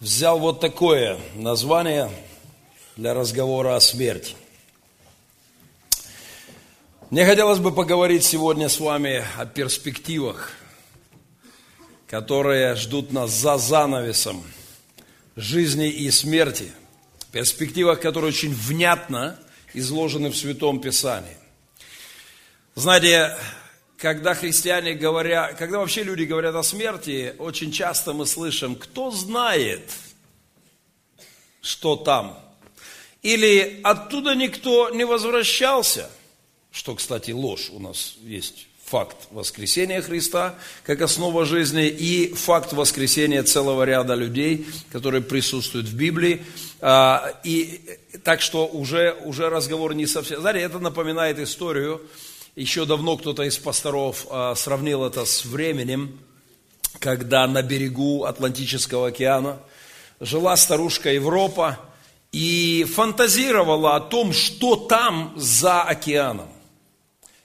взял вот такое название для разговора о смерти. Мне хотелось бы поговорить сегодня с вами о перспективах, которые ждут нас за занавесом жизни и смерти. Перспективах, которые очень внятно изложены в Святом Писании. Знаете, когда христиане говорят, когда вообще люди говорят о смерти, очень часто мы слышим, кто знает, что там. Или оттуда никто не возвращался, что, кстати, ложь у нас есть факт воскресения Христа как основа жизни и факт воскресения целого ряда людей, которые присутствуют в Библии. А, и так что уже, уже разговор не совсем... Знаете, это напоминает историю, еще давно кто-то из пасторов а, сравнил это с временем, когда на берегу Атлантического океана жила старушка Европа и фантазировала о том, что там за океаном.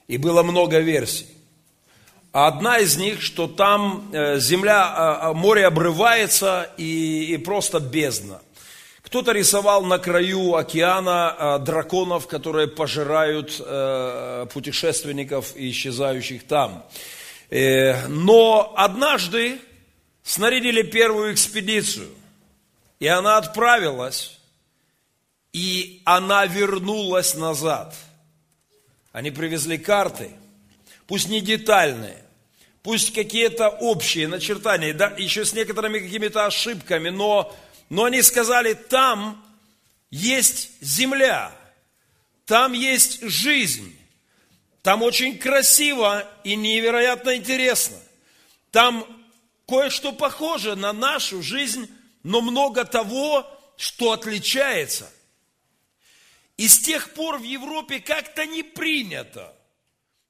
И было много версий. Одна из них, что там э, земля, а, а, море обрывается и, и просто бездна. Кто-то рисовал на краю океана э, драконов, которые пожирают э, путешественников и исчезающих там. Э, но однажды снарядили первую экспедицию, и она отправилась, и она вернулась назад. Они привезли карты, пусть не детальные, пусть какие-то общие начертания, да, еще с некоторыми какими-то ошибками, но но они сказали, там есть земля, там есть жизнь, там очень красиво и невероятно интересно. Там кое-что похоже на нашу жизнь, но много того, что отличается. И с тех пор в Европе как-то не принято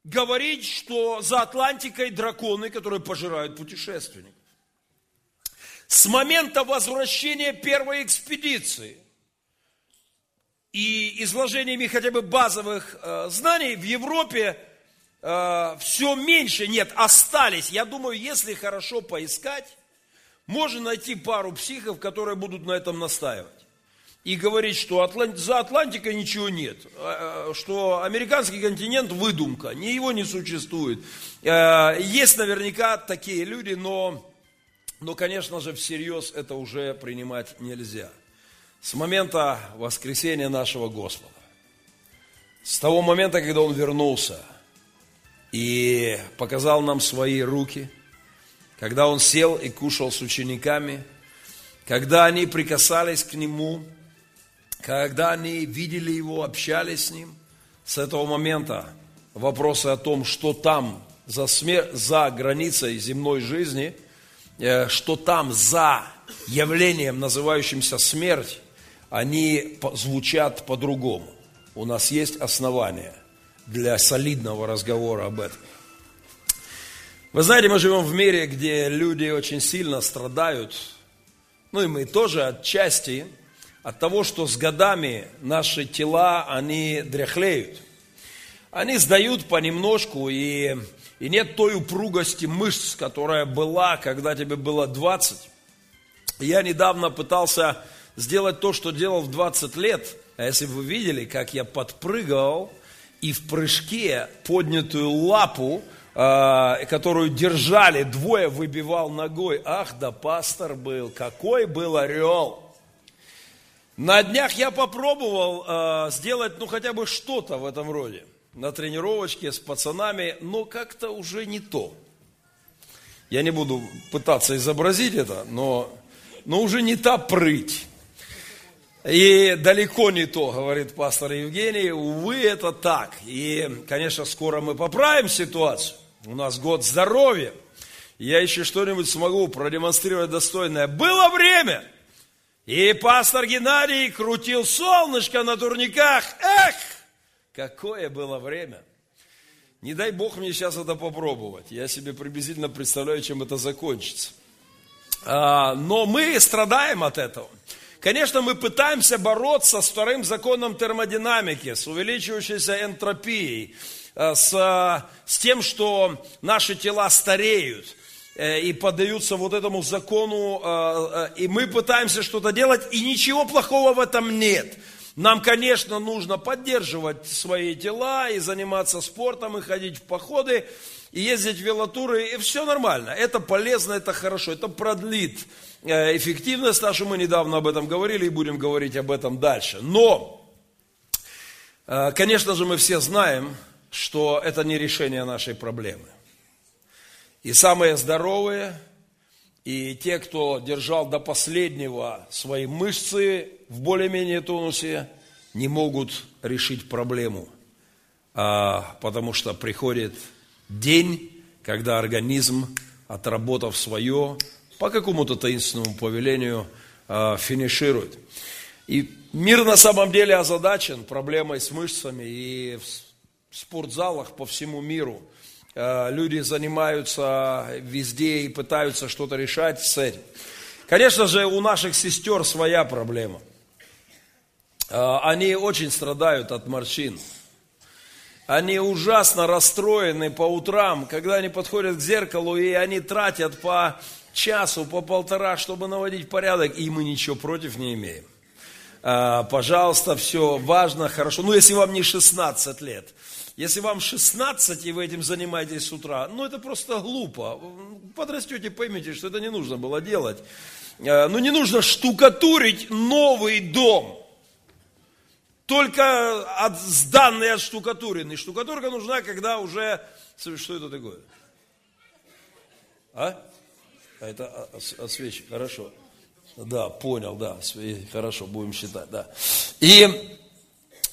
говорить, что за Атлантикой драконы, которые пожирают путешественников. С момента возвращения первой экспедиции и изложениями хотя бы базовых э, знаний в Европе э, все меньше, нет, остались. Я думаю, если хорошо поискать, можно найти пару психов, которые будут на этом настаивать. И говорить, что за Атлантикой ничего нет, э, что американский континент выдумка, ни его не существует. Э, есть наверняка такие люди, но но, конечно же, всерьез это уже принимать нельзя. С момента воскресения нашего Господа, с того момента, когда Он вернулся и показал нам свои руки, когда Он сел и кушал с учениками, когда они прикасались к Нему, когда они видели Его, общались с Ним, с этого момента вопросы о том, что там за, смер... за границей земной жизни – что там за явлением, называющимся смерть, они звучат по-другому. У нас есть основания для солидного разговора об этом. Вы знаете, мы живем в мире, где люди очень сильно страдают, ну и мы тоже отчасти, от того, что с годами наши тела, они дряхлеют. Они сдают понемножку, и и нет той упругости мышц, которая была, когда тебе было 20. Я недавно пытался сделать то, что делал в 20 лет. А если вы видели, как я подпрыгал и в прыжке поднятую лапу, э, которую держали, двое выбивал ногой. Ах, да пастор был, какой был орел. На днях я попробовал э, сделать, ну, хотя бы что-то в этом роде на тренировочке с пацанами, но как-то уже не то. Я не буду пытаться изобразить это, но, но уже не та прыть. И далеко не то, говорит пастор Евгений, увы, это так. И, конечно, скоро мы поправим ситуацию. У нас год здоровья. Я еще что-нибудь смогу продемонстрировать достойное. Было время, и пастор Геннадий крутил солнышко на турниках. Эх, Какое было время! Не дай Бог мне сейчас это попробовать. Я себе приблизительно представляю, чем это закончится. А, но мы страдаем от этого. Конечно, мы пытаемся бороться с вторым законом термодинамики, с увеличивающейся энтропией, а, с, с тем, что наши тела стареют. э, и поддаются вот этому закону, э, и мы пытаемся что-то делать, и ничего плохого в этом нет. Нам, конечно, нужно поддерживать свои тела и заниматься спортом, и ходить в походы, и ездить в велотуры, и все нормально. Это полезно, это хорошо, это продлит эффективность нашу. Мы недавно об этом говорили и будем говорить об этом дальше. Но, конечно же, мы все знаем, что это не решение нашей проблемы. И самые здоровые, и те, кто держал до последнего свои мышцы в более-менее тонусе, не могут решить проблему, а, потому что приходит день, когда организм, отработав свое, по какому-то таинственному повелению, а, финиширует. И мир на самом деле озадачен проблемой с мышцами, и спортзалах по всему миру. Э, люди занимаются везде и пытаются что-то решать с этим. Конечно же, у наших сестер своя проблема. Э, они очень страдают от морщин. Они ужасно расстроены по утрам, когда они подходят к зеркалу, и они тратят по часу, по полтора, чтобы наводить порядок, и мы ничего против не имеем. Э, пожалуйста, все важно, хорошо. Ну, если вам не 16 лет. Если вам 16 и вы этим занимаетесь с утра, ну это просто глупо. Подрастете, поймете, что это не нужно было делать. Э, ну не нужно штукатурить новый дом. Только от, сданный от штукатуренный. Штукатурка нужна, когда уже... Что это такое? А? а это свечи, хорошо. Да, понял, да, хорошо, будем считать, да. И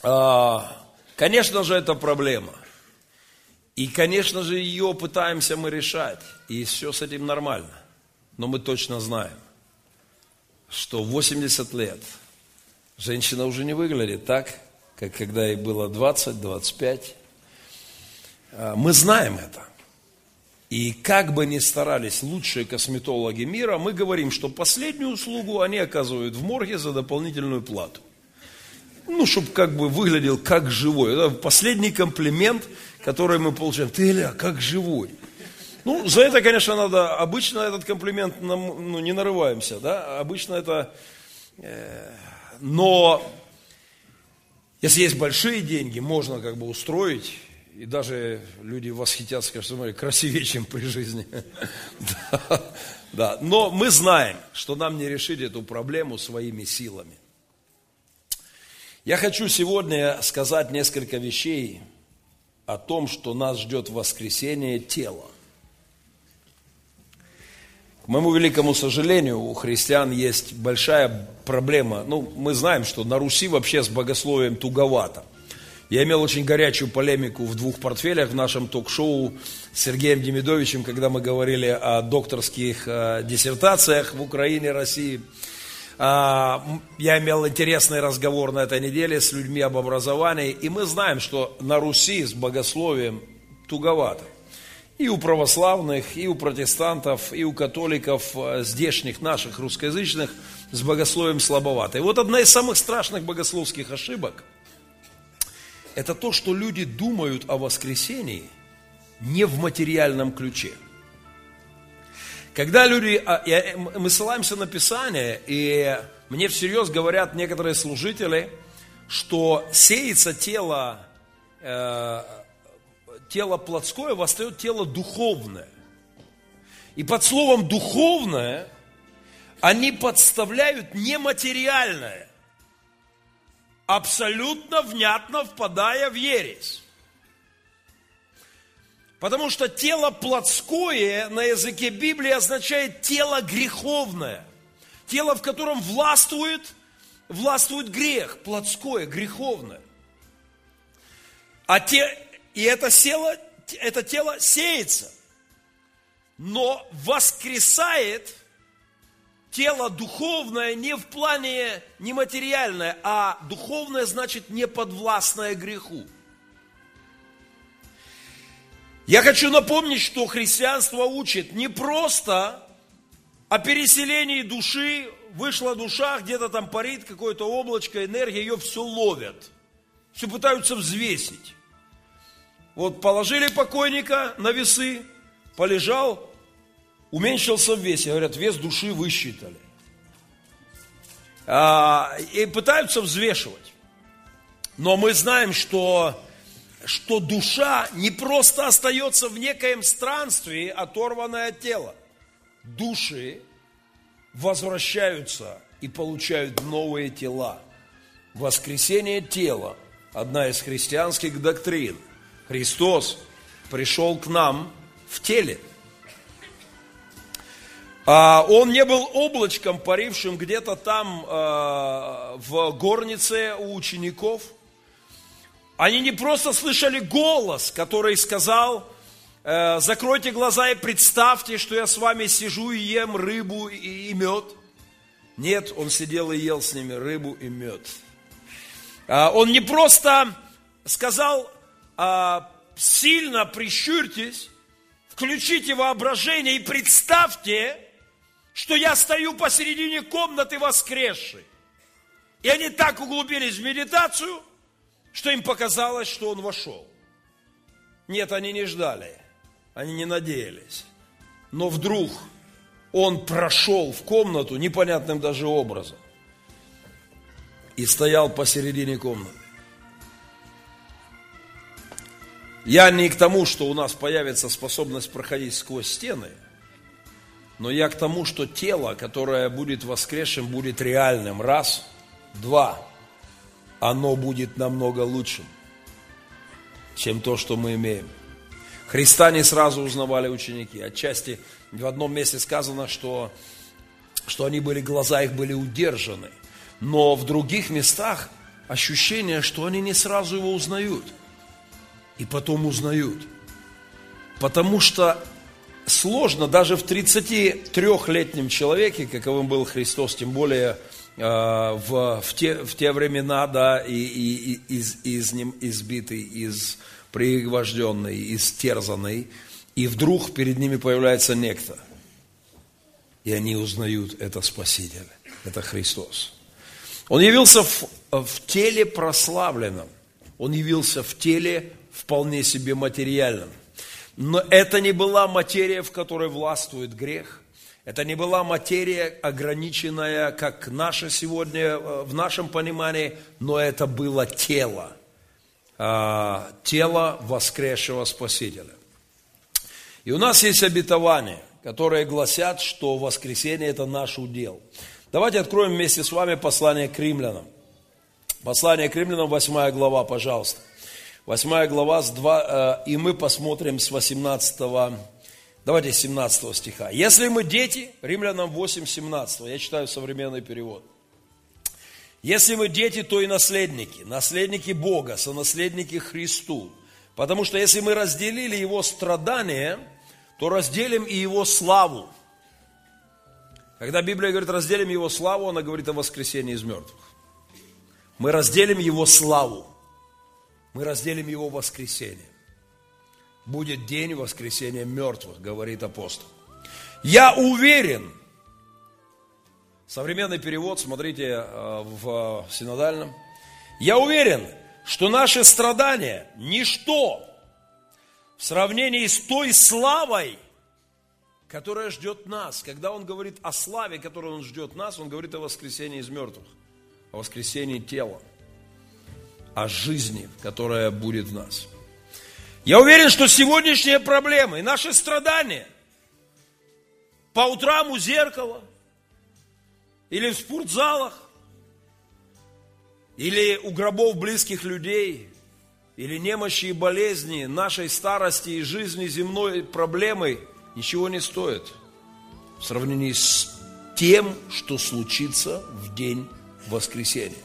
а, Конечно же, это проблема. И, конечно же, ее пытаемся мы решать. И все с этим нормально. Но мы точно знаем, что 80 лет женщина уже не выглядит так, как когда ей было 20-25. А, мы знаем это. И как бы ни старались лучшие косметологи мира, мы говорим, что последнюю услугу они оказывают в морге за дополнительную плату ну, чтобы как бы выглядел как живой. Это последний комплимент, который мы получаем. Ты, Илья, как живой. Ну, за это, конечно, надо, обычно этот комплимент, ну, не нарываемся, да, обычно это, э, но если есть большие деньги, можно как бы устроить, и даже люди восхитятся, скажут, смотри, красивее, чем при жизни. да, но мы знаем, что нам не решить эту проблему своими силами. Я хочу сегодня сказать несколько вещей о том, что нас ждет воскресение тела. К моему великому сожалению, у христиан есть большая проблема. Ну, мы знаем, что на Руси вообще с богословием туговато. Я имел очень горячую полемику в двух портфелях в нашем ток-шоу с Сергеем Демидовичем, когда мы говорили о докторских э, диссертациях в Украине, России – я имел интересный разговор на этой неделе с людьми об образовании, и мы знаем, что на Руси с богословием туговато. И у православных, и у протестантов, и у католиков, э, здешних, наших, русскоязычных, с богословием слабовато. И вот одна из самых страшных богословских ошибок – это то, что люди думают о воскресении не в материальном ключе – когда люди, а, мы ссылаемся на Писание, и мне всерьез говорят некоторые служители, что сеется тело, э, тело плотское, восстает тело духовное. И под словом духовное они подставляют нематериальное, абсолютно внятно впадая в ересь. Потому что тело плотское на языке Библии означает тело греховное. Тело, в котором властвует, властвует грех, плотское, греховное. А те, и это, тело, это тело сеется, но воскресает тело духовное не в плане нематериальное, а духовное значит не подвластное греху. Я хочу напомнить, что христианство учит не просто о переселении души, вышла душа, где-то там парит какое-то облачко, энергия, ее все ловят. Все пытаются взвесить. Вот положили покойника на весы, полежал, уменьшился в весе. Говорят, вес души высчитали. А, и пытаются взвешивать. Но мы знаем, что, что душа не просто остается в некоем странстве, оторванное от тела. Души возвращаются и получают новые тела. Воскресение тела – одна из христианских доктрин. Христос пришел к нам в теле. А он не был облачком, парившим где-то там а, в горнице у учеников. Они не просто слышали голос, который сказал, «Э, закройте глаза и представьте, что я с вами сижу и ем рыбу и мед. Нет, он сидел и ел с ними рыбу и мед. А, он не просто сказал, а, сильно прищурьтесь, включите воображение и представьте, что я стою посередине комнаты воскресшей. И они так углубились в медитацию, что им показалось, что он вошел. Нет, они не ждали, они не надеялись. Но вдруг он прошел в комнату непонятным даже образом и стоял посередине комнаты. Я не к тому, что у нас появится способность проходить сквозь стены, но я к тому, что тело, которое будет воскресшим, будет реальным. Раз. Два. Оно будет намного лучшим, чем то, что мы имеем. Христа не сразу узнавали ученики. Отчасти в одном месте сказано, что, что они были, глаза их были удержаны. Но в других местах ощущение, что они не сразу его узнают. И потом узнают. Потому что сложно даже в 33-летнем человеке, каковым был Христос, тем более в, в, те, в те времена, да, и, и, и из, из ним избитый, из пригвожденный, истерзанный, и вдруг перед ними появляется некто. И они узнают, это Спаситель, это Христос. Он явился в, в теле прославленном, он явился в теле вполне себе материальном. Но это не была материя, в которой властвует грех. Это не была материя, ограниченная, как наша сегодня, э, в нашем понимании, но это было тело – а, тело воскресшего Спасителя. И у нас есть обетования, которые гласят, что воскресение – это наш удел. Давайте откроем вместе с вами послание к римлянам. Послание к римлянам, 8 глава, пожалуйста. 8 глава, с 2, э, и мы посмотрим с 18, давайте 17 стиха. «Если мы дети», римлянам 8, 17, я читаю современный перевод. Если вы дети, то и наследники, наследники Бога, сонаследники Христу. Потому что если мы разделили Его страдания, то разделим и Его славу. Когда Библия говорит, разделим Его славу, она говорит о воскресении из мертвых. Мы разделим Его славу. Мы разделим Его воскресение. Будет день воскресения мертвых, говорит апостол. Я уверен, Современный перевод, смотрите э, в синодальном. Я уверен, что наши страдания – ничто в сравнении с той славой, которая ждет нас. Когда он говорит о славе, которую он ждет нас, он говорит о воскресении из мертвых, о воскресении тела, о жизни, которая будет в нас. Я уверен, что сегодняшние проблемы и наши страдания по утрам у зеркала – или в спортзалах, или у гробов близких людей, или немощи и болезни нашей старости и жизни земной проблемой ничего не стоит в сравнении с тем, что случится в день воскресения.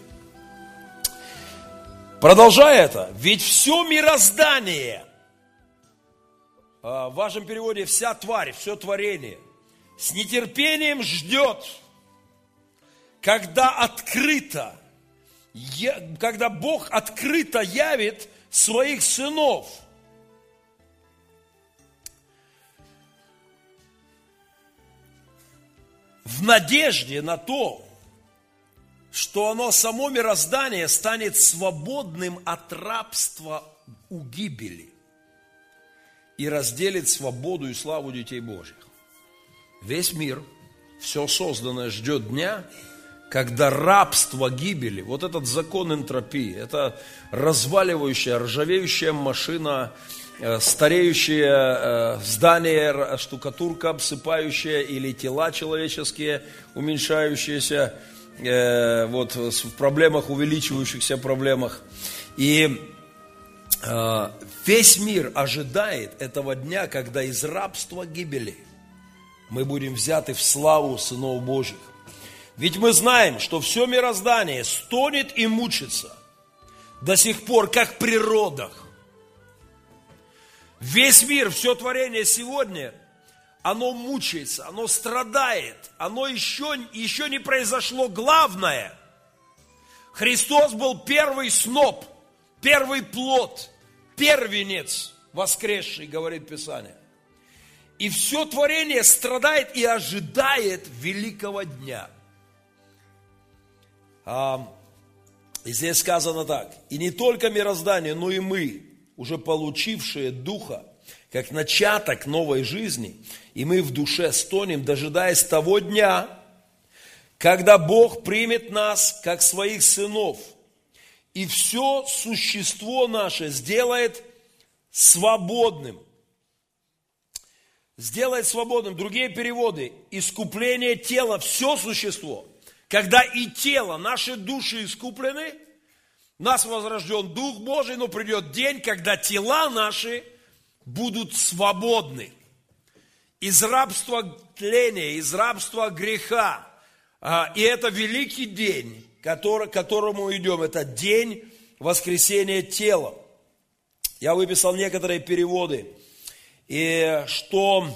Продолжая это, ведь все мироздание, в вашем переводе вся тварь, все творение, с нетерпением ждет – когда открыто, когда Бог открыто явит своих сынов. В надежде на то, что оно само мироздание станет свободным от рабства у гибели и разделит свободу и славу детей Божьих. Весь мир, все созданное ждет дня, когда рабство гибели, вот этот закон энтропии, это разваливающая, ржавеющая машина, э, стареющее э, здание, штукатурка обсыпающая или тела человеческие уменьшающиеся, э, вот в проблемах, увеличивающихся проблемах. И весь мир ожидает этого дня, когда из рабства гибели мы будем взяты в славу сынов Божьих. Ведь мы знаем, что все мироздание стонет и мучится до сих пор, как в природах. Весь мир, все творение сегодня, оно мучается, оно страдает, оно еще, еще не произошло главное. Христос был первый сноп, первый плод, первенец воскресший, говорит Писание. И все творение страдает и ожидает великого дня – и здесь сказано так. И не только мироздание, но и мы, уже получившие Духа, как начаток новой жизни, и мы в душе стонем, дожидаясь того дня, когда Бог примет нас, как своих сынов, и все существо наше сделает свободным. Сделает свободным. Другие переводы. Искупление тела, все существо – когда и тело, наши души искуплены, нас возрожден Дух Божий, но придет день, когда тела наши будут свободны из рабства тления, из рабства греха. А, и это великий день, к которому идем. Это день воскресения тела. Я выписал некоторые переводы. И что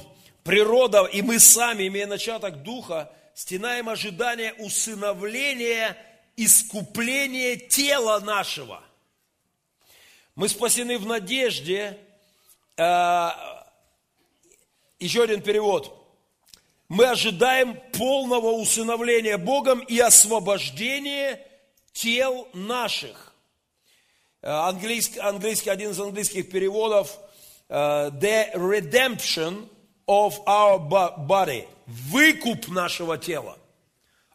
природа, и мы сами, имея начаток Духа, стенаем ожидание усыновления, искупления тела нашего. Мы спасены в надежде. А, еще один перевод. Мы ожидаем полного усыновления Богом и освобождения тел наших. А, английский, английский, один из английских переводов а, The redemption of our body – выкуп нашего тела,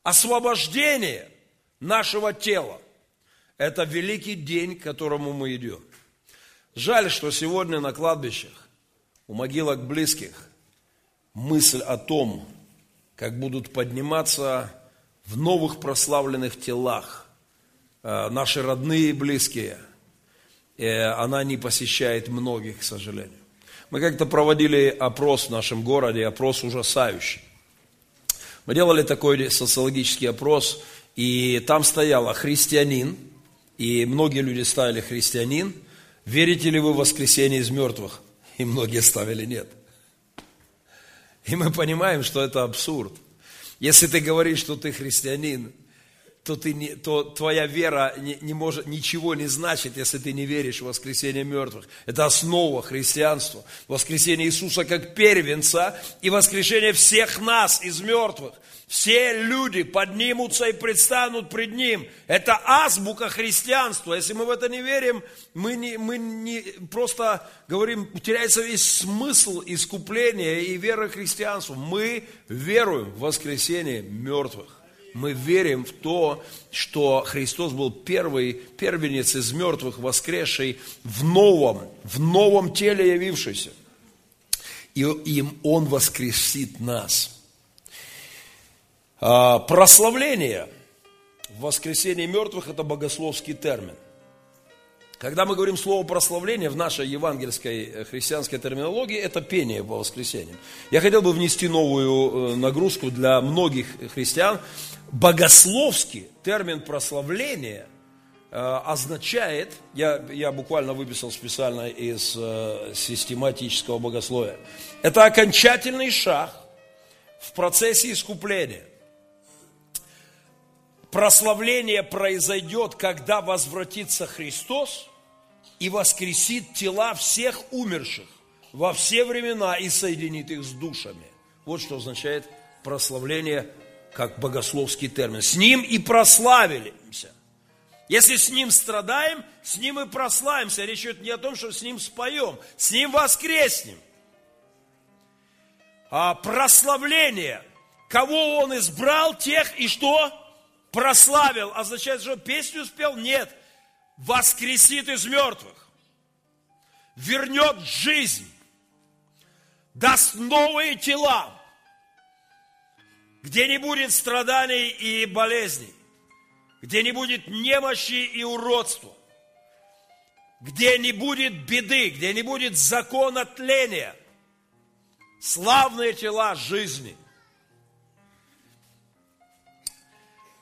освобождение нашего тела. Это великий день, к которому мы идем. Жаль, что сегодня на кладбищах, у могилок близких, мысль о том, как будут подниматься в новых прославленных телах э, наши родные и близкие, э, она не посещает многих, к сожалению. Мы как-то проводили опрос в нашем городе, опрос ужасающий. Мы делали такой социологический опрос, и там стояло христианин, и многие люди ставили христианин, верите ли вы в воскресение из мертвых? И многие ставили нет. И мы понимаем, что это абсурд. Если ты говоришь, что ты христианин, то, ты не, то твоя вера не, не может, ничего не значит, если ты не веришь в воскресение мертвых. Это основа христианства. Воскресение Иисуса как первенца и воскрешение всех нас из мертвых. Все люди поднимутся и предстанут пред Ним. Это азбука христианства. Если мы в это не верим, мы, не, мы не просто говорим, теряется весь смысл искупления и веры христианству. Мы веруем в воскресение мертвых мы верим в то, что Христос был первый, первенец из мертвых, воскресший в новом, в новом теле явившийся. И им Он воскресит нас. А, прославление в воскресении мертвых – это богословский термин. Когда мы говорим слово прославление в нашей евангельской э, христианской терминологии, это пение по воскресеньям. Я хотел бы внести новую э, нагрузку для многих христиан. Богословский термин прославления э, означает, я, я буквально выписал специально из систематического богословия, это окончательный шаг в процессе искупления – прославление произойдет, когда возвратится Христос и воскресит тела всех умерших во все времена и соединит их с душами. Вот что означает прославление как богословский термин. С ним и прославилимся. Если с ним страдаем, с ним и прославимся. Речь идет не о том, что с ним споем, с ним воскреснем. а, прославление. Кого он избрал, тех и что? Прославил. Означает, что песню спел? Нет. Воскресит из мертвых. Вернет жизнь. Даст новые тела. Где не будет страданий и болезней. Где не будет немощи и уродства где не будет беды, где не будет закона тления. Славные тела жизни.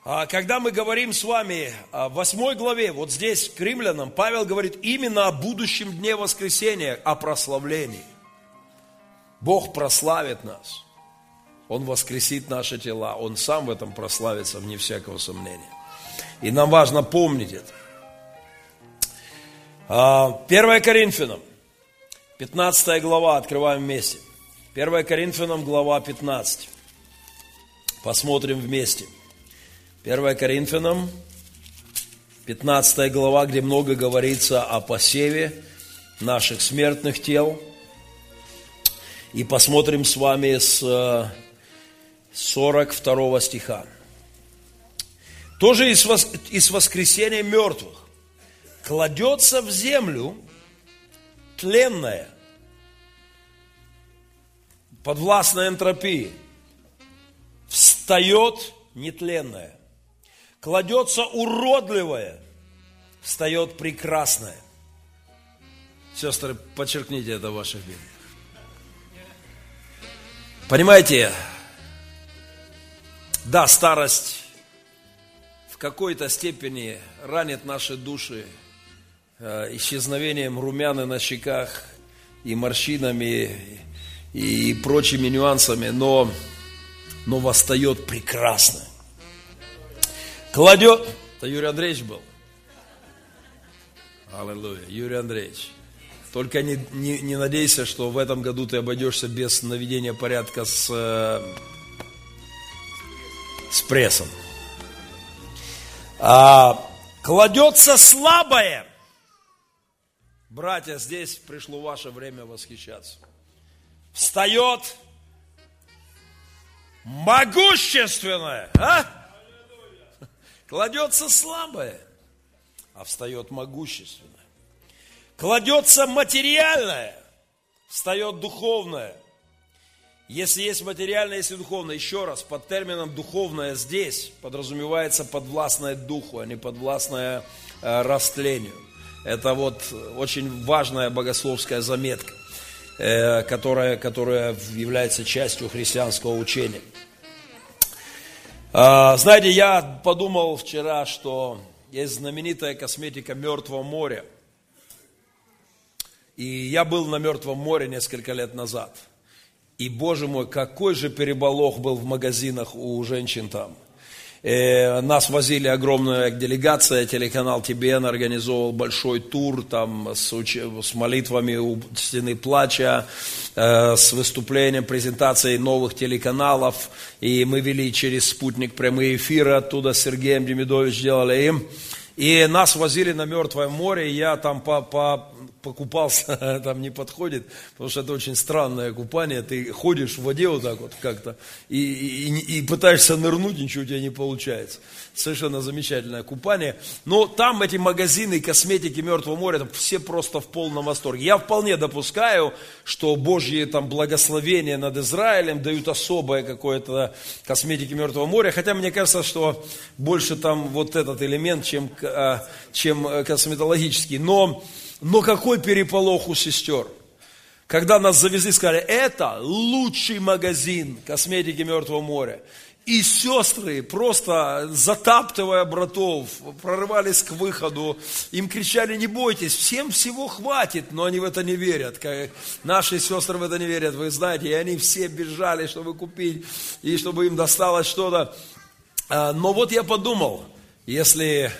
Когда мы говорим с вами в восьмой главе, вот здесь к римлянам, Павел говорит именно о будущем дне воскресения, о прославлении. Бог прославит нас. Он воскресит наши тела. Он сам в этом прославится, вне всякого сомнения. И нам важно помнить это. 1 а, Коринфянам, 15 глава, открываем вместе. 1 Коринфянам, глава 15. Посмотрим вместе. 1 Коринфянам, 15 глава, где много говорится о посеве наших смертных тел. И посмотрим с вами с 42 стиха. Тоже из воскресения мертвых кладется в землю тленное, подвластное энтропии, встает нетленное, кладется уродливое, встает прекрасное. Сестры, подчеркните это в ваших Библиях. Понимаете, да, старость в какой-то степени ранит наши души, Э, исчезновением румяны на щеках и морщинами и прочими нюансами, но, но восстает прекрасно. Кладет, это Юрий Андреевич был. Аллилуйя, Юрий Андреевич. Только не, не, не надейся, что в этом году ты обойдешься без наведения порядка с, э, с прессом. А, кладется слабое – Братья, здесь пришло ваше время восхищаться. Встает могущественное, а? Кладется слабое, а встает могущественное. Кладется материальное, встает духовное. Если есть материальное, есть и духовное, еще раз, под термином духовное здесь подразумевается подвластное духу, а не подвластное э, растлению. Это вот очень важная богословская заметка, э, которая, которая является частью христианского учения. А, знаете, я подумал вчера, что есть знаменитая косметика Мертвого моря. И я был на Мертвом море несколько лет назад. И, боже мой, какой же переболох был в магазинах у женщин там. Э, нас возили огромная делегация, телеканал ТБН организовал большой тур там с, с молитвами у стены плача, э, с выступлением, презентацией новых телеканалов. И мы вели через спутник прямые эфиры оттуда с Сергеем Демидович делали им. И нас возили на Мертвое море, и я там по, по покупался, там не подходит, потому что это очень странное купание. Ты ходишь в воде вот так вот как-то и, и, и пытаешься нырнуть, ничего у тебя не получается. Совершенно замечательное купание. Но там эти магазины косметики Мертвого моря, там все просто в полном восторге. Я вполне допускаю, что Божьи там благословения над Израилем дают особое какое-то косметики Мертвого моря. Хотя мне кажется, что больше там вот этот элемент, чем, а, чем э, косметологический. Но но какой переполох у сестер. Когда нас завезли, сказали, это лучший магазин косметики Мертвого моря. И сестры, просто затаптывая братов, прорывались к выходу. Им кричали, не бойтесь, всем всего хватит. Но они в это не верят. Наши сестры в это не верят, вы знаете. И они все бежали, чтобы купить, и чтобы им досталось что-то. А, но вот я подумал, если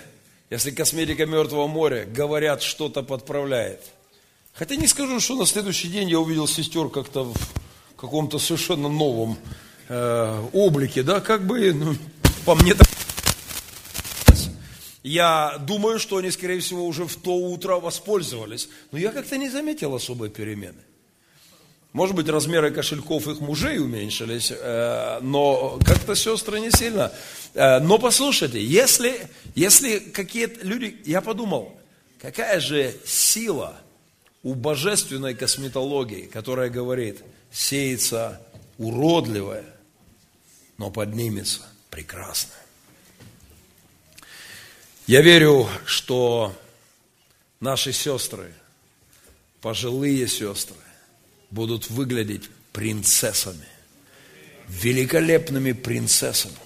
если косметика Мертвого моря, говорят, что-то подправляет. Хотя не скажу, что на следующий день я увидел сестер как-то в каком-то совершенно новом э, облике, да, как бы, ну, по мне так. Я думаю, что они, скорее всего, уже в то утро воспользовались, но я как-то не заметил особой перемены. Может быть, размеры кошельков их мужей уменьшились, э, но как-то сестры не сильно. Э, но послушайте, если, если какие-то люди... Я подумал, какая же сила у божественной косметологии, которая говорит, сеется уродливое, но поднимется прекрасное. Я верю, что наши сестры, пожилые сестры, будут выглядеть принцессами, великолепными принцессами.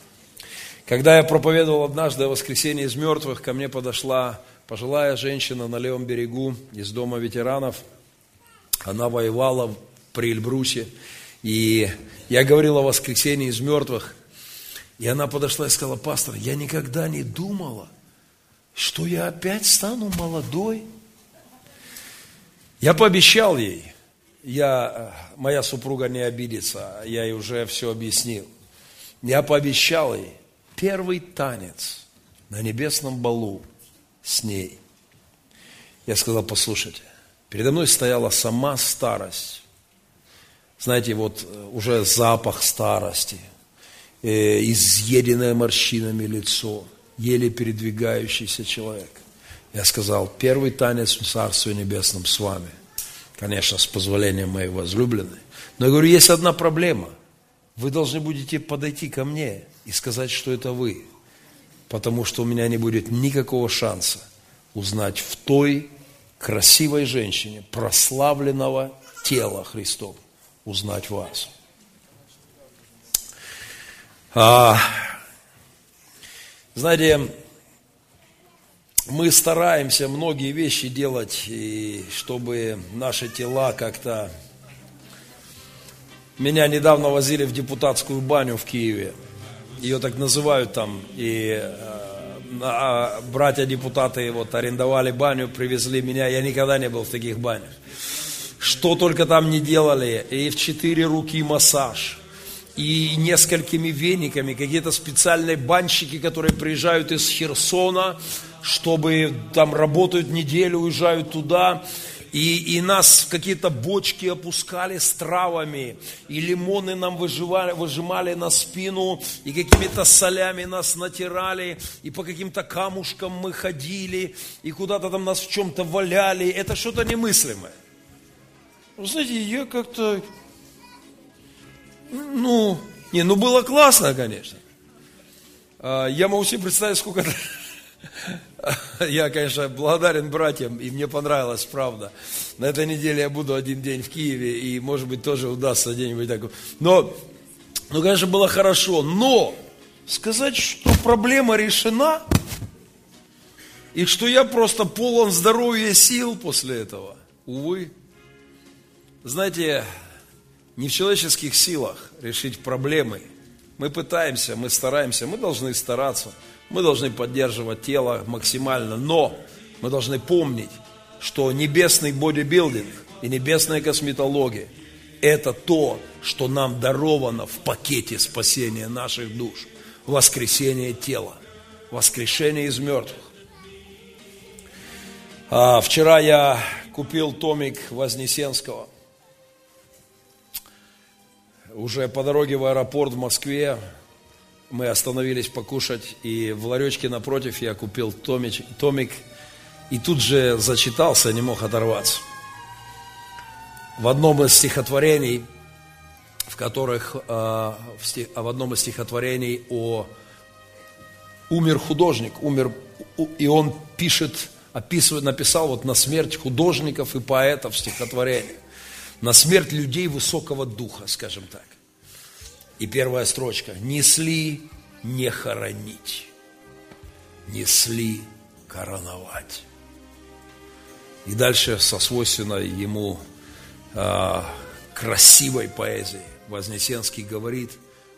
Когда я проповедовал однажды о воскресении из мертвых, ко мне подошла пожилая женщина на левом берегу из дома ветеранов. Она воевала при Эльбрусе. И я говорил о воскресении из мертвых. И она подошла и сказала, пастор, я никогда не думала, что я опять стану молодой. Я пообещал ей, я, моя супруга не обидится, я ей уже все объяснил. Я пообещал ей первый танец на небесном балу с ней. Я сказал, послушайте, передо мной стояла сама старость. Знаете, вот э, уже запах старости, э, изъеденное морщинами лицо, еле передвигающийся человек. Я сказал, первый танец в Царстве Небесном с вами конечно, с позволения моей возлюбленной. Но я говорю, есть одна проблема. Вы должны будете подойти ко мне и сказать, что это вы. Потому что у меня не будет никакого шанса узнать в той красивой женщине, прославленного тела Христова, узнать вас. А, знаете, мы стараемся многие вещи делать, и чтобы наши тела как-то... Меня недавно возили в депутатскую баню в Киеве. Ее так называют там. И э, братья-депутаты вот арендовали баню, привезли меня. Я никогда не был в таких банях. Что только там не делали. И в четыре руки массаж и несколькими вениками, какие-то специальные банщики, которые приезжают из Херсона, чтобы там работают неделю, уезжают туда, и, и нас какие-то бочки опускали с травами, и лимоны нам выживали, выжимали на спину, и какими-то солями нас натирали, и по каким-то камушкам мы ходили, и куда-то там нас в чем-то валяли. Это что-то немыслимое. Вы знаете, я как-то, ну, не, ну было классно, конечно. А, я могу себе представить, сколько Я, конечно, благодарен братьям, и мне понравилось, правда. На этой неделе я буду один день в Киеве, и, может быть, тоже удастся где-нибудь такое. Но, ну, конечно, было хорошо. Но сказать, что проблема решена, и что я просто полон здоровья и сил после этого, увы. Знаете, не в человеческих силах решить проблемы. Мы пытаемся, мы стараемся, мы должны стараться – мы должны поддерживать тело максимально, но мы должны помнить, что небесный бодибилдинг и небесная косметология – это то, что нам даровано в пакете спасения наших душ, воскресение тела, воскрешение из мертвых. А, вчера я купил томик Вознесенского. Уже по дороге в аэропорт в Москве мы остановились покушать, и в ларечке напротив я купил томич, томик, и тут же зачитался, не мог оторваться. В одном из стихотворений, в которых, э, в, стих, в одном из стихотворений о умер художник, умер, и он пишет, описывает, написал вот на смерть художников и поэтов стихотворение, на смерть людей высокого духа, скажем так. И первая строчка. Несли не хоронить, несли короновать. И дальше со свойственной ему э, красивой поэзией Вознесенский говорит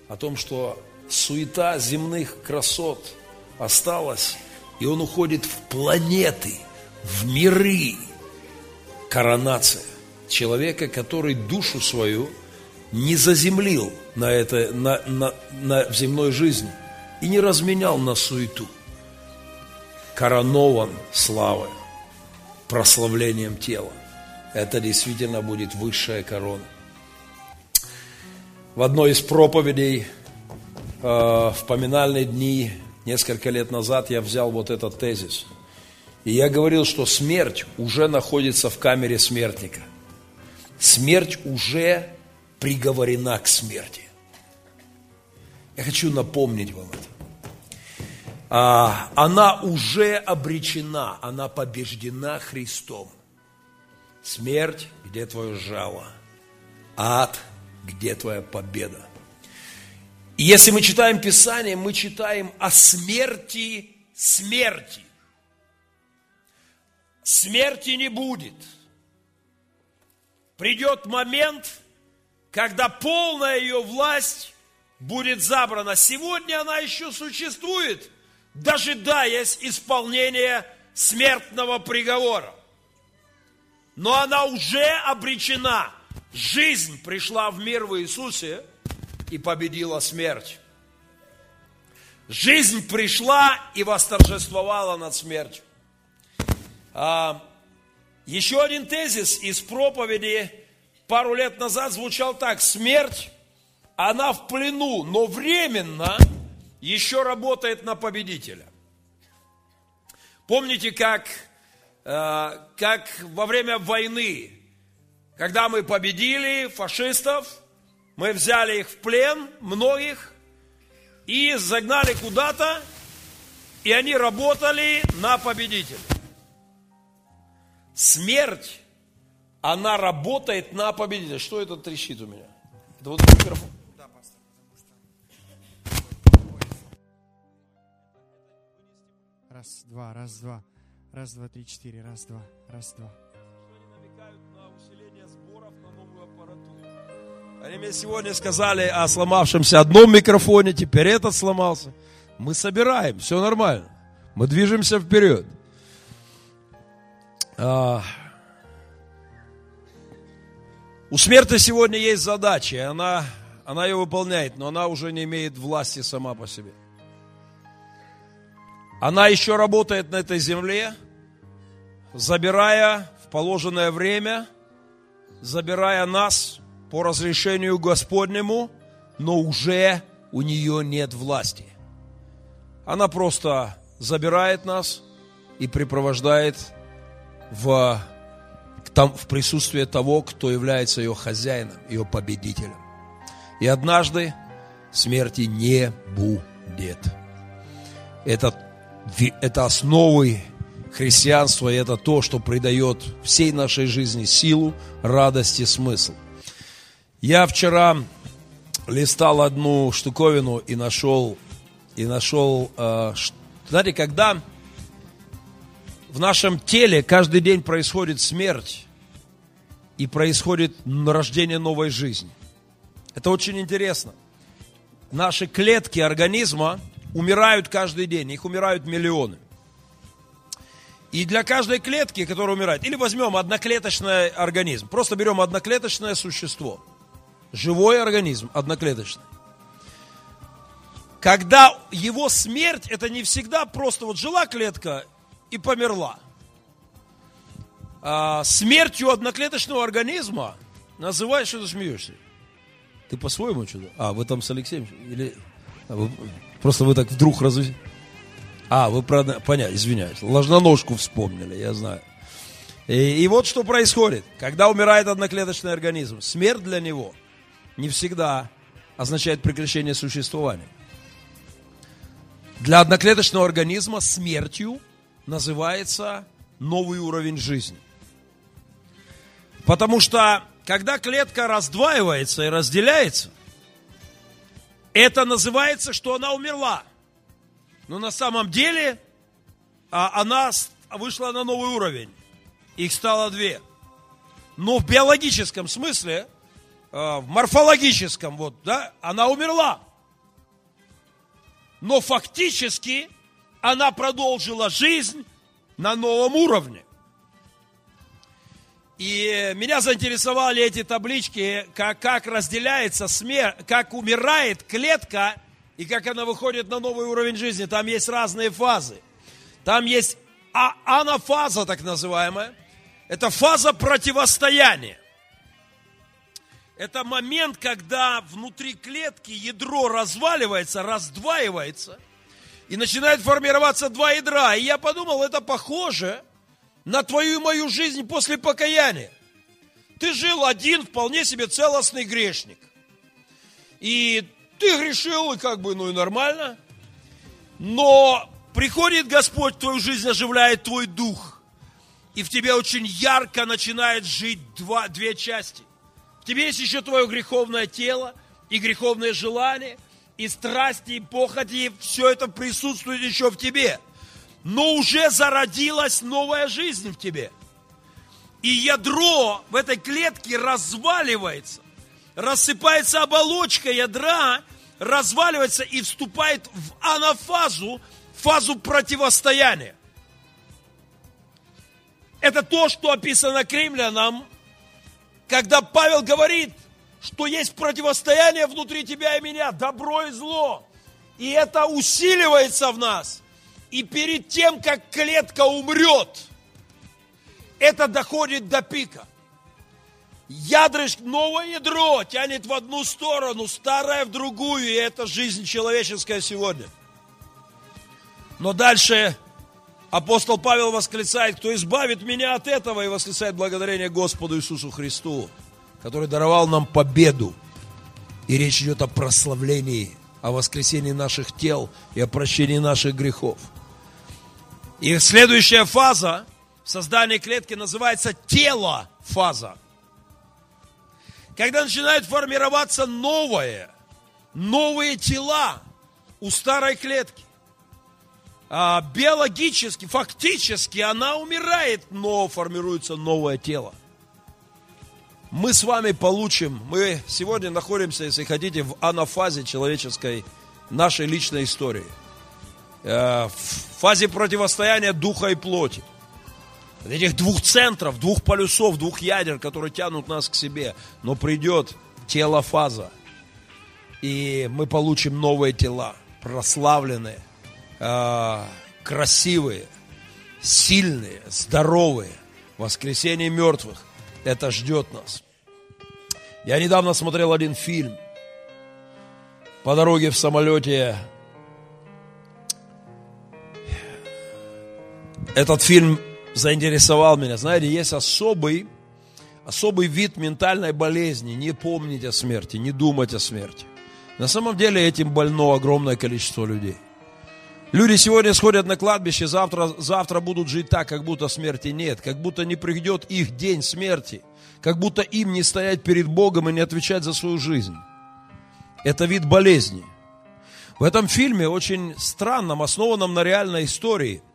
о том, что суета земных красот осталась, и он уходит в планеты, в миры. Коронация человека, который душу свою – не заземлил на это, на, на, на, земной жизни и не разменял на суету. Коронован славой, прославлением тела. Это действительно будет высшая корона. В одной из проповедей э, в поминальные дни несколько лет назад я взял вот этот тезис. И я говорил, что смерть уже находится в камере смертника. Смерть уже приговорена к смерти. Я хочу напомнить вам это. А, она уже обречена, она побеждена Христом. Смерть, где твое жало? Ад, где твоя победа? И если мы читаем Писание, мы читаем о смерти смерти. Смерти не будет. Придет момент, когда полная ее власть будет забрана. Сегодня она еще существует, дожидаясь исполнения смертного приговора. Но она уже обречена. Жизнь пришла в мир в Иисусе и победила смерть. Жизнь пришла и восторжествовала над смертью. А, еще один тезис из проповеди пару лет назад звучал так. Смерть, она в плену, но временно еще работает на победителя. Помните, как, э, как во время войны, когда мы победили фашистов, мы взяли их в плен, многих, и загнали куда-то, и они работали на победителя. Смерть, она работает на победителя. Что это трещит у меня? Это вот микрофон. Раз, два, раз, два. Раз, два, три, четыре. Раз, два, раз, два. Они мне сегодня сказали о сломавшемся одном микрофоне, теперь этот сломался. Мы собираем, все нормально. Мы движемся вперед. А... У смерти сегодня есть задача, и она, она ее выполняет, но она уже не имеет власти сама по себе. Она еще работает на этой земле, забирая в положенное время, забирая нас по разрешению Господнему, но уже у нее нет власти. Она просто забирает нас и припровождает в, там, в присутствие того, кто является ее хозяином, ее победителем. И однажды смерти не будет. Это, это основы христианства, и это то, что придает всей нашей жизни силу, радость и смысл. Я вчера листал одну штуковину и нашел, и нашел, э, знаете, когда в нашем теле каждый день происходит смерть и происходит рождение новой жизни. Это очень интересно. Наши клетки организма умирают каждый день, их умирают миллионы. И для каждой клетки, которая умирает, или возьмем одноклеточный организм, просто берем одноклеточное существо, живой организм, одноклеточный. Когда его смерть, это не всегда просто вот жила клетка и померла. А, смертью одноклеточного организма называешь, что ты смеешься. Ты по-своему что-то? А, вы там с Алексеем? Или... А, вы... Просто вы так вдруг раз... А, вы про... Понятно, извиняюсь. Ложноножку вспомнили, я знаю. И, и вот что происходит. Когда умирает одноклеточный организм, смерть для него не всегда означает прекращение существования. Для одноклеточного организма смертью – называется новый уровень жизни. Потому что, когда клетка раздваивается и разделяется, это называется, что она умерла. Но на самом деле а, она вышла на новый уровень. Их стало две. Но в биологическом смысле, а, в морфологическом, вот, да, она умерла. Но фактически она продолжила жизнь на новом уровне. И меня заинтересовали эти таблички, как, как разделяется смерть, как умирает клетка и как она выходит на новый уровень жизни. Там есть разные фазы. Там есть а, анафаза, так называемая. Это фаза противостояния. Это момент, когда внутри клетки ядро разваливается, раздваивается, и начинает формироваться два ядра. И я подумал, это похоже на твою и мою жизнь после покаяния. Ты жил один, вполне себе целостный грешник. И ты грешил, и как бы, ну и нормально. Но приходит Господь твою жизнь, оживляет твой дух. И в тебе очень ярко начинает жить два, две части. В тебе есть еще твое греховное тело и греховные желания, и страсти, и похоти, все это присутствует еще в тебе. Но уже зародилась новая жизнь в тебе. И ядро в этой клетке разваливается, рассыпается оболочка ядра, разваливается и вступает в анафазу, фазу противостояния. Это то, что описано к римлянам, когда Павел говорит, что есть противостояние внутри тебя и меня, добро и зло. И это усиливается в нас. И перед тем, как клетка умрет, это доходит до пика. Ядрышк, новое ядро тянет в одну сторону, старое в другую, и это жизнь человеческая сегодня. Но дальше апостол Павел восклицает, кто избавит меня от этого, и восклицает благодарение Господу Иисусу Христу, который даровал нам победу. И речь идет о прославлении, о воскресении наших тел и о прощении наших грехов. И следующая фаза в создании клетки называется тело фаза. Когда начинает формироваться новое, новые тела у старой клетки. А биологически, фактически она умирает, но формируется новое тело. Мы с вами получим, мы сегодня находимся, если хотите, в анафазе человеческой, нашей личной истории. Э, в фазе противостояния духа и плоти этих двух центров, двух полюсов, двух ядер, которые тянут нас к себе. Но придет тело фаза, и мы получим новые тела, прославленные, э, красивые, сильные, здоровые. Воскресение мертвых. Это ждет нас. Я недавно смотрел один фильм. По дороге в самолете этот фильм заинтересовал меня. Знаете, есть особый, особый вид ментальной болезни. Не помнить о смерти, не думать о смерти. На самом деле этим больно огромное количество людей. Люди сегодня сходят на кладбище, завтра, завтра будут жить так, как будто смерти нет, как будто не придет их день смерти, как будто им не стоять перед Богом и не отвечать за свою жизнь. Это вид болезни. В этом фильме, очень странном, основанном на реальной истории –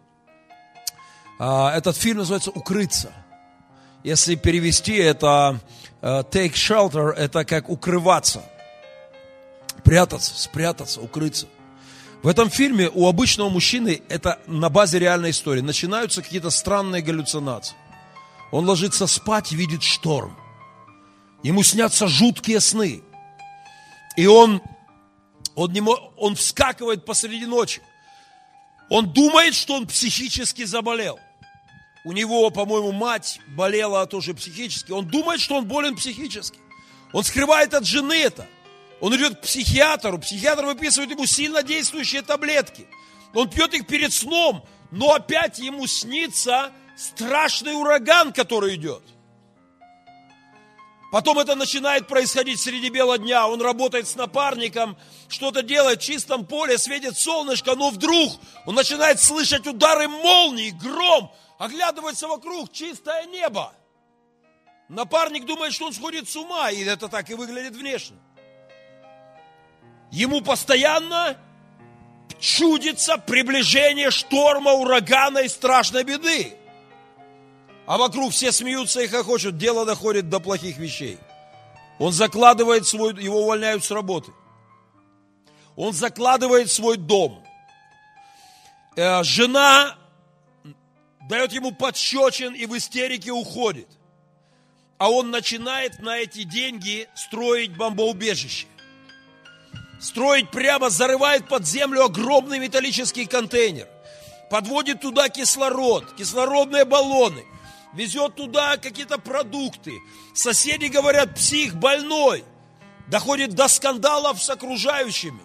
а, этот фильм называется «Укрыться». Если перевести это э, «take shelter», это как укрываться, прятаться, спрятаться, укрыться. В этом фильме у обычного мужчины, это на базе реальной истории, начинаются какие-то странные галлюцинации. Он ложится спать видит шторм. Ему снятся жуткие сны. И он, он, не, он вскакивает посреди ночи. Он думает, что он психически заболел. У него, по-моему, мать болела тоже психически. Он думает, что он болен психически. Он скрывает от жены это. Он идет к психиатру. Психиатр выписывает ему сильно действующие таблетки. Он пьет их перед сном, но опять ему снится страшный ураган, который идет. Потом это начинает происходить среди бела дня. Он работает с напарником, что-то делает в чистом поле, светит солнышко, но вдруг он начинает слышать удары молний, гром оглядывается вокруг, чистое небо. Напарник думает, что он сходит с ума, и это так и выглядит внешне. Ему постоянно чудится приближение шторма, урагана и страшной беды. А вокруг все смеются и хохочут, дело доходит до плохих вещей. Он закладывает свой, его увольняют с работы. Он закладывает свой дом. Э, жена дает ему подщечин и в истерике уходит. А он начинает на эти деньги строить бомбоубежище. Строить прямо, зарывает под землю огромный металлический контейнер. Подводит туда кислород, кислородные баллоны. везет туда какие-то продукты. Соседи говорят, псих, больной. Доходит до скандалов с окружающими.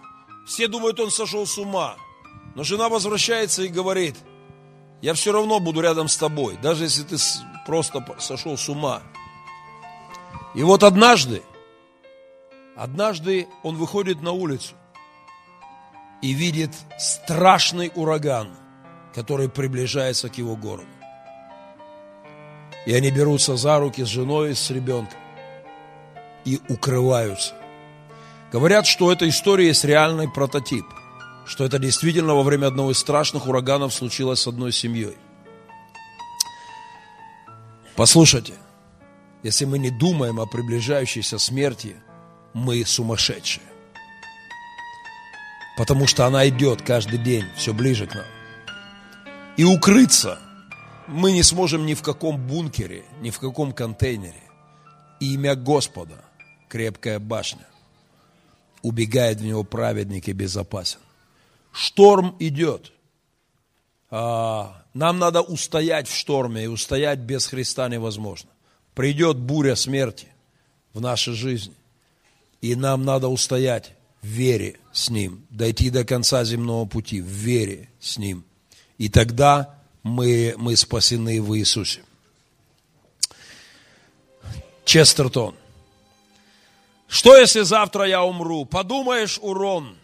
Все думают, он сошел с ума. Но жена возвращается и говорит, я все равно буду рядом с тобой, даже если ты просто сошел с ума. И вот однажды, однажды он выходит на улицу и видит страшный ураган, который приближается к его городу. И они берутся за руки с женой и с ребенком и укрываются. Говорят, что эта история есть реальный прототип, что это действительно во время одного из страшных ураганов случилось с одной семьей. Послушайте, если мы не думаем о приближающейся смерти, мы сумасшедшие. Потому что она идет каждый день все ближе к нам. И укрыться мы не сможем ни в каком бункере, ни в каком контейнере. Имя Господа – крепкая башня. Убегает в него праведник и безопасен. Шторм идет. А, нам надо устоять в шторме, и устоять без Христа невозможно. Придет буря смерти в нашей жизни, и нам надо устоять в вере с Ним, дойти до конца земного пути, в вере с Ним. И тогда мы, мы спасены в Иисусе. Честертон. Что, если завтра я умру? Подумаешь, урон.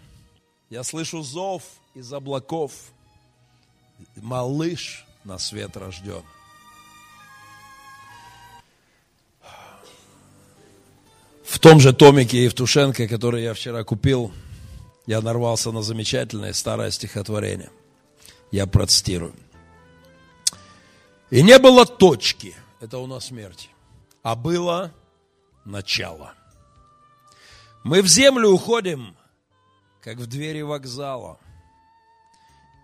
Я слышу зов из облаков. Малыш на свет рожден. В том же томике Евтушенко, который я вчера купил, я нарвался на замечательное старое стихотворение. Я процитирую. И не было точки, это у нас смерти, а было начало. Мы в землю уходим, как в двери вокзала.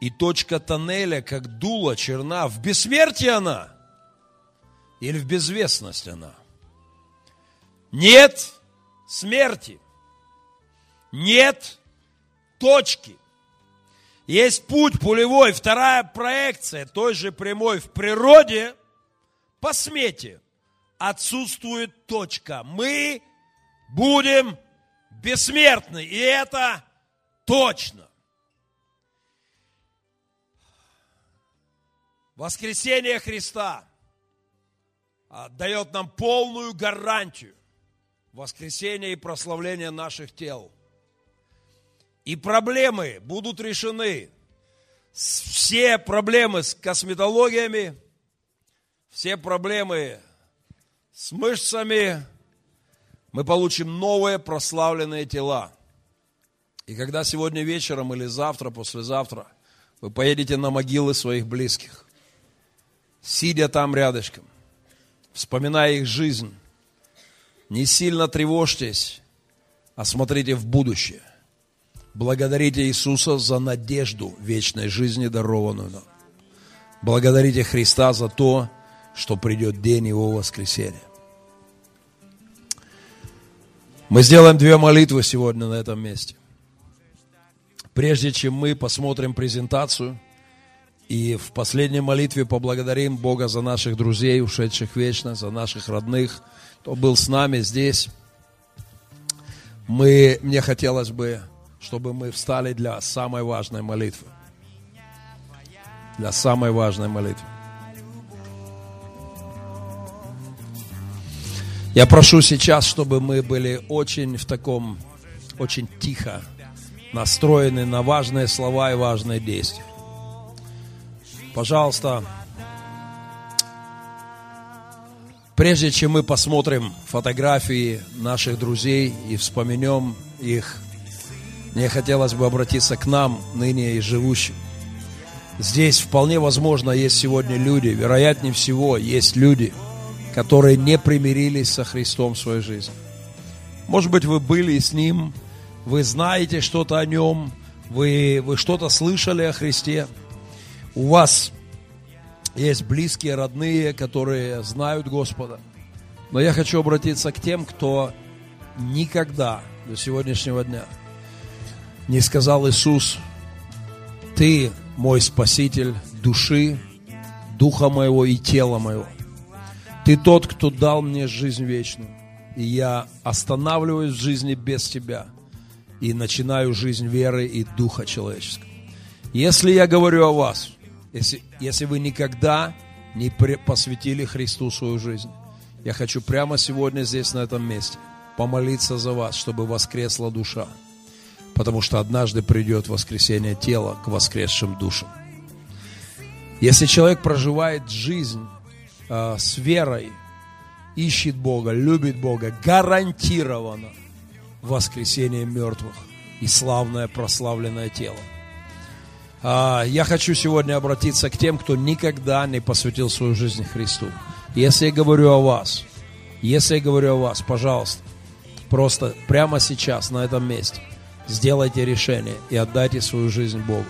И точка тоннеля, как дуло черна, в бессмертии она или в безвестность она – нет смерти. Нет точки. Есть путь пулевой, вторая проекция той же прямой в природе по смете. Отсутствует точка. Мы будем бессмертны, и это точно. Воскресение Христа а, дает нам полную гарантию воскресения и прославления наших тел. И проблемы будут решены. Все проблемы с косметологиями, все проблемы с мышцами, мы получим новые прославленные тела. И когда сегодня вечером или завтра, послезавтра, вы поедете на могилы своих близких, сидя там рядышком, вспоминая их жизнь, не сильно тревожьтесь, а смотрите в будущее. Благодарите Иисуса за надежду вечной жизни, дарованную нам. Благодарите Христа за то, что придет день Его воскресения. Мы сделаем две молитвы сегодня на этом месте. Прежде чем мы посмотрим презентацию, и в последней молитве поблагодарим Бога за наших друзей, ушедших вечно, за наших родных – кто был с нами здесь. Мы, мне хотелось бы, чтобы мы встали для самой важной молитвы. Для самой важной молитвы. Я прошу сейчас, чтобы мы были очень в таком, очень тихо настроены на важные слова и важные действия. Пожалуйста, Прежде чем мы посмотрим фотографии наших друзей и вспомнем их, мне хотелось бы обратиться к нам, ныне и живущим. Здесь вполне возможно есть сегодня люди, вероятнее всего есть люди, которые не примирились со Христом в своей жизни. Может быть, вы были с Ним, вы знаете что-то о Нем, вы, вы что-то слышали о Христе, у вас есть близкие, родные, которые знают Господа. Но я хочу обратиться к тем, кто никогда до сегодняшнего дня не сказал Иисус, Ты мой Спаситель души, духа моего и тела моего. Ты тот, кто дал мне жизнь вечную. И я останавливаюсь в жизни без Тебя и начинаю жизнь веры и духа человеческого. Если я говорю о вас, если, если вы никогда не посвятили Христу свою жизнь, я хочу прямо сегодня здесь, на этом месте, помолиться за вас, чтобы воскресла душа. Потому что однажды придет воскресение тела к воскресшим душам. Если человек проживает жизнь э, с верой, ищет Бога, любит Бога, гарантированно воскресение мертвых и славное прославленное тело. А, я хочу сегодня обратиться к тем, кто никогда не посвятил свою жизнь Христу. Если я говорю о вас, если я говорю о вас, пожалуйста, просто прямо сейчас, на этом месте, сделайте решение и отдайте свою жизнь Богу.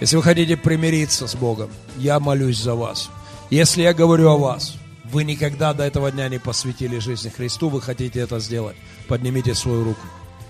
Если вы хотите примириться с Богом, я молюсь за вас. Если я говорю о вас, вы никогда до этого дня не посвятили жизни Христу, вы хотите это сделать, поднимите свою руку.